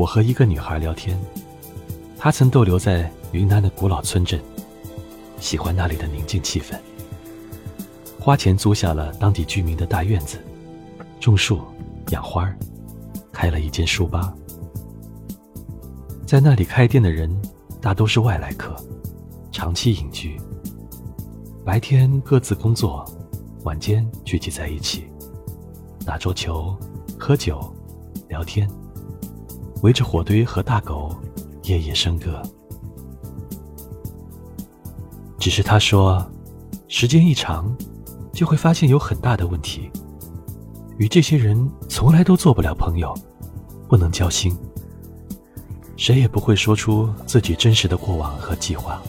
我和一个女孩聊天，她曾逗留在云南的古老村镇，喜欢那里的宁静气氛。花钱租下了当地居民的大院子，种树、养花开了一间书吧。在那里开店的人大都是外来客，长期隐居。白天各自工作，晚间聚集在一起，打桌球、喝酒、聊天，围着火堆和大狗夜夜笙歌。只是他说，时间一长。就会发现有很大的问题，与这些人从来都做不了朋友，不能交心。谁也不会说出自己真实的过往和计划，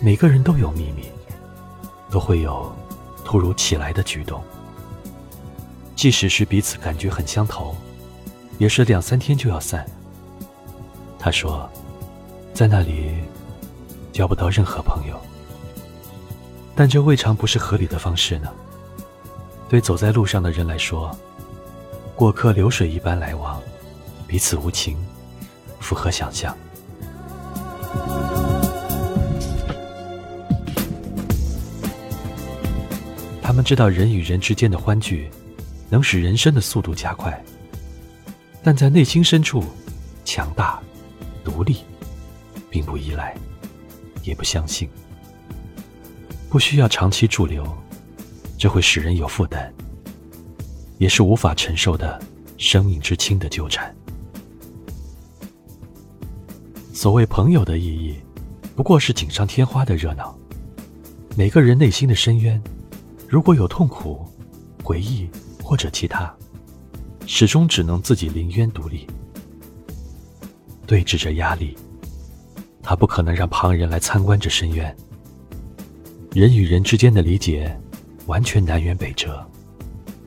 每个人都有秘密，都会有突如其来的举动。即使是彼此感觉很相投，也是两三天就要散。他说，在那里交不到任何朋友。但这未尝不是合理的方式呢。对走在路上的人来说，过客流水一般来往，彼此无情，符合想象。他们知道人与人之间的欢聚，能使人生的速度加快，但在内心深处，强大、独立，并不依赖，也不相信。不需要长期驻留，这会使人有负担，也是无法承受的生命之轻的纠缠。所谓朋友的意义，不过是锦上添花的热闹。每个人内心的深渊，如果有痛苦、回忆或者其他，始终只能自己临渊独立，对峙着压力，他不可能让旁人来参观这深渊。人与人之间的理解，完全南辕北辙，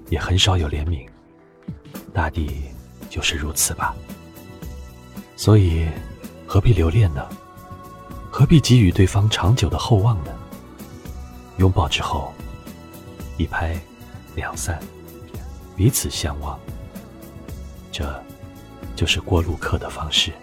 也很少有怜悯。大抵就是如此吧。所以，何必留恋呢？何必给予对方长久的厚望呢？拥抱之后，一拍两散，彼此相望，这就是过路客的方式。